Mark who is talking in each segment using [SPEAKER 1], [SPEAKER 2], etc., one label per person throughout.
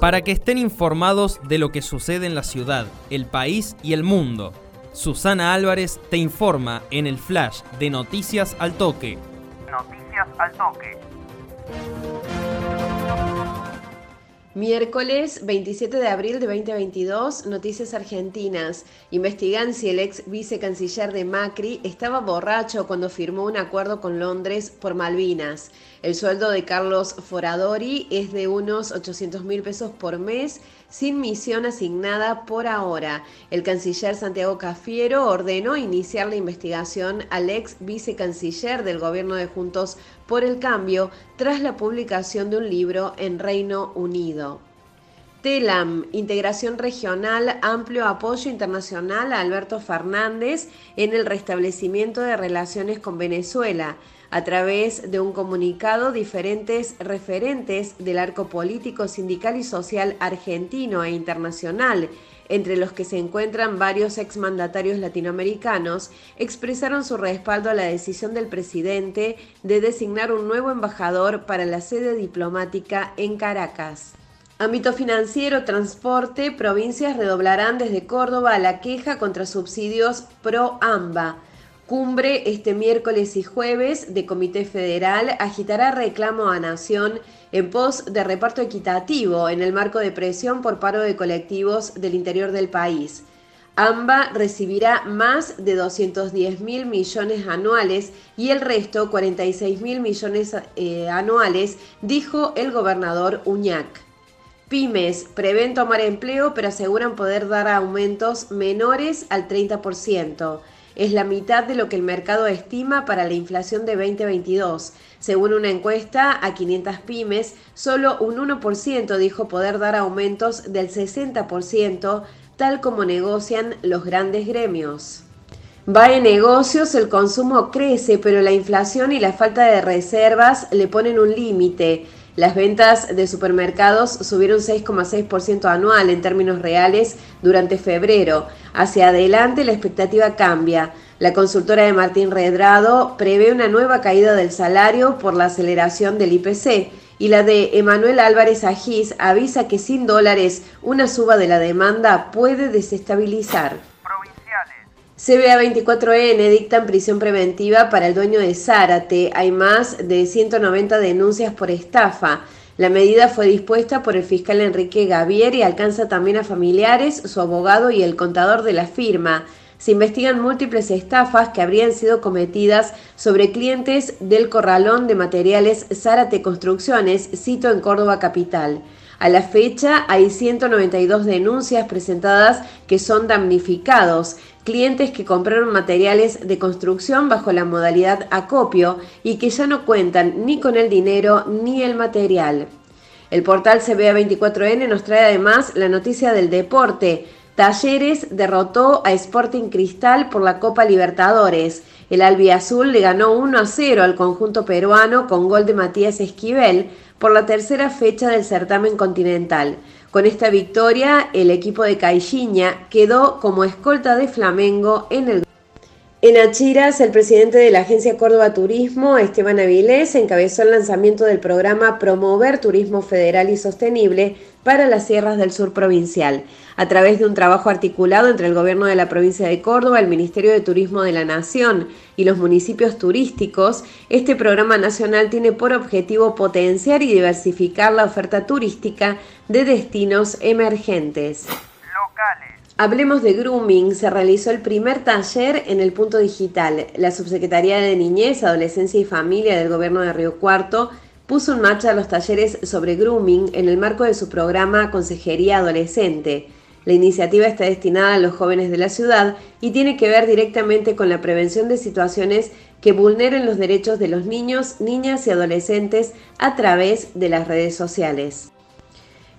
[SPEAKER 1] para que estén informados de lo que sucede en la ciudad, el país y el mundo. Susana Álvarez te informa en el flash de Noticias al Toque.
[SPEAKER 2] Noticias al Toque.
[SPEAKER 3] Miércoles 27 de abril de 2022, Noticias Argentinas. Investigan si el ex vicecanciller de Macri estaba borracho cuando firmó un acuerdo con Londres por Malvinas. El sueldo de Carlos Foradori es de unos 800 mil pesos por mes sin misión asignada por ahora. El canciller Santiago Cafiero ordenó iniciar la investigación al ex vicecanciller del gobierno de Juntos por el Cambio tras la publicación de un libro en Reino Unido. TELAM, Integración Regional, amplio apoyo internacional a Alberto Fernández en el restablecimiento de relaciones con Venezuela. A través de un comunicado, diferentes referentes del arco político, sindical y social argentino e internacional, entre los que se encuentran varios exmandatarios latinoamericanos, expresaron su respaldo a la decisión del presidente de designar un nuevo embajador para la sede diplomática en Caracas. Ámbito financiero, transporte, provincias redoblarán desde Córdoba la queja contra subsidios pro AMBA. Cumbre este miércoles y jueves de Comité Federal agitará reclamo a Nación en pos de reparto equitativo en el marco de presión por paro de colectivos del interior del país. AMBA recibirá más de 210 mil millones anuales y el resto 46 mil millones eh, anuales, dijo el gobernador Uñac. Pymes prevén tomar empleo pero aseguran poder dar aumentos menores al 30% es la mitad de lo que el mercado estima para la inflación de 2022. Según una encuesta a 500 pymes, solo un 1% dijo poder dar aumentos del 60%, tal como negocian los grandes gremios. Va en negocios, el consumo crece, pero la inflación y la falta de reservas le ponen un límite. Las ventas de supermercados subieron 6,6% anual en términos reales durante febrero. Hacia adelante la expectativa cambia. La consultora de Martín Redrado prevé una nueva caída del salario por la aceleración del IPC y la de Emanuel Álvarez Agís avisa que sin dólares una suba de la demanda puede desestabilizar. CBA 24N dictan prisión preventiva para el dueño de Zárate. Hay más de 190 denuncias por estafa. La medida fue dispuesta por el fiscal Enrique Gavier y alcanza también a familiares, su abogado y el contador de la firma. Se investigan múltiples estafas que habrían sido cometidas sobre clientes del corralón de materiales Zárate Construcciones, cito en Córdoba Capital. A la fecha hay 192 denuncias presentadas que son damnificados clientes que compraron materiales de construcción bajo la modalidad acopio y que ya no cuentan ni con el dinero ni el material. El portal CBA24N nos trae además la noticia del deporte. Talleres derrotó a Sporting Cristal por la Copa Libertadores. El albiazul le ganó 1 a 0 al conjunto peruano con gol de Matías Esquivel por la tercera fecha del certamen continental. Con esta victoria, el equipo de Caixinha quedó como escolta de Flamengo en el en Achiras, el presidente de la Agencia Córdoba Turismo, Esteban Avilés, encabezó el lanzamiento del programa Promover Turismo Federal y Sostenible para las sierras del sur provincial, a través de un trabajo articulado entre el gobierno de la provincia de Córdoba, el Ministerio de Turismo de la Nación y los municipios turísticos. Este programa nacional tiene por objetivo potenciar y diversificar la oferta turística de destinos emergentes. Locales. Hablemos de grooming. Se realizó el primer taller en el punto digital. La Subsecretaría de Niñez, Adolescencia y Familia del Gobierno de Río Cuarto puso en marcha los talleres sobre grooming en el marco de su programa Consejería Adolescente. La iniciativa está destinada a los jóvenes de la ciudad y tiene que ver directamente con la prevención de situaciones que vulneren los derechos de los niños, niñas y adolescentes a través de las redes sociales.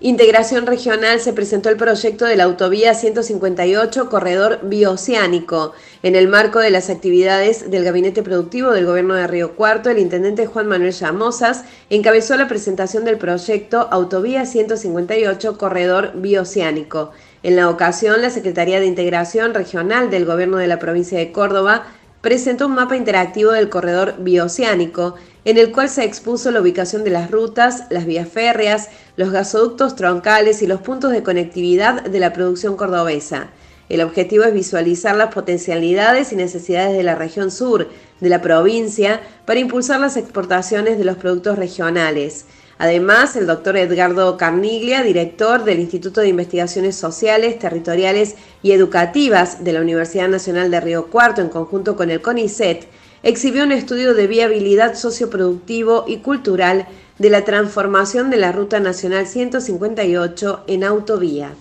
[SPEAKER 3] Integración Regional se presentó el proyecto de la autovía 158 Corredor Bioceánico. En el marco de las actividades del Gabinete Productivo del Gobierno de Río Cuarto, el intendente Juan Manuel Llamosas encabezó la presentación del proyecto Autovía 158 Corredor Bioceánico. En la ocasión, la Secretaría de Integración Regional del Gobierno de la provincia de Córdoba presentó un mapa interactivo del corredor bioceánico en el cual se expuso la ubicación de las rutas, las vías férreas, los gasoductos troncales y los puntos de conectividad de la producción cordobesa. El objetivo es visualizar las potencialidades y necesidades de la región sur de la provincia para impulsar las exportaciones de los productos regionales. Además, el doctor Edgardo Carniglia, director del Instituto de Investigaciones Sociales, Territoriales y Educativas de la Universidad Nacional de Río Cuarto, en conjunto con el CONICET, exhibió un estudio de viabilidad socioproductivo y cultural de la transformación de la Ruta Nacional 158 en autovía.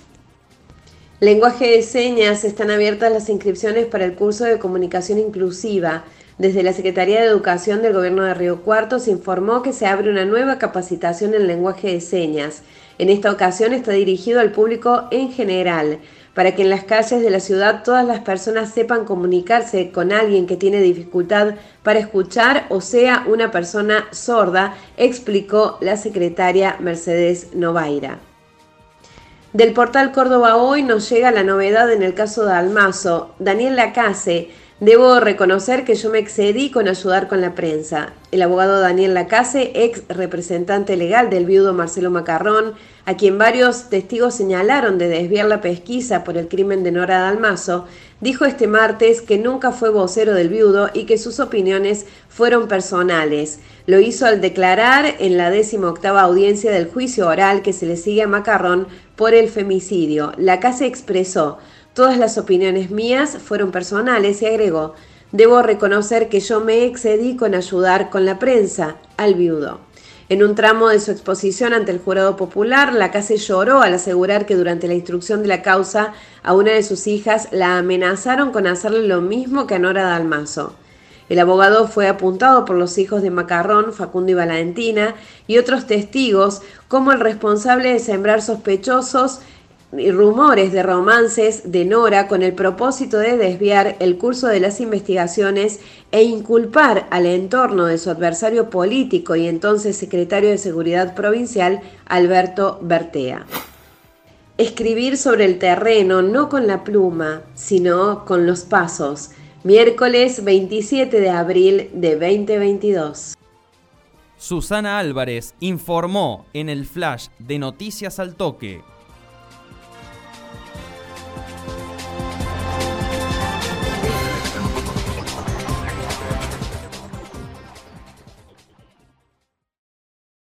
[SPEAKER 3] Lenguaje de señas están abiertas las inscripciones para el curso de comunicación inclusiva desde la Secretaría de Educación del Gobierno de Río Cuarto se informó que se abre una nueva capacitación en lenguaje de señas. En esta ocasión está dirigido al público en general, para que en las calles de la ciudad todas las personas sepan comunicarse con alguien que tiene dificultad para escuchar o sea una persona sorda, explicó la secretaria Mercedes Novaira. Del portal Córdoba Hoy nos llega la novedad en el caso de Almazo. Daniel Lacase Debo reconocer que yo me excedí con ayudar con la prensa. El abogado Daniel Lacase, ex representante legal del viudo Marcelo Macarrón, a quien varios testigos señalaron de desviar la pesquisa por el crimen de Nora Dalmazo, dijo este martes que nunca fue vocero del viudo y que sus opiniones fueron personales. Lo hizo al declarar en la décima octava audiencia del juicio oral que se le sigue a Macarrón por el femicidio. Lacase expresó Todas las opiniones mías fueron personales y agregó, debo reconocer que yo me excedí con ayudar con la prensa al viudo. En un tramo de su exposición ante el jurado popular, la casa lloró al asegurar que durante la instrucción de la causa a una de sus hijas la amenazaron con hacerle lo mismo que a Nora Dalmazo. El abogado fue apuntado por los hijos de Macarrón, Facundo y Valentina, y otros testigos como el responsable de sembrar sospechosos y rumores de romances de Nora con el propósito de desviar el curso de las investigaciones e inculpar al entorno de su adversario político y entonces secretario de Seguridad Provincial, Alberto Bertea. Escribir sobre el terreno no con la pluma, sino con los pasos. Miércoles 27 de abril de 2022.
[SPEAKER 1] Susana Álvarez informó en el flash de Noticias al Toque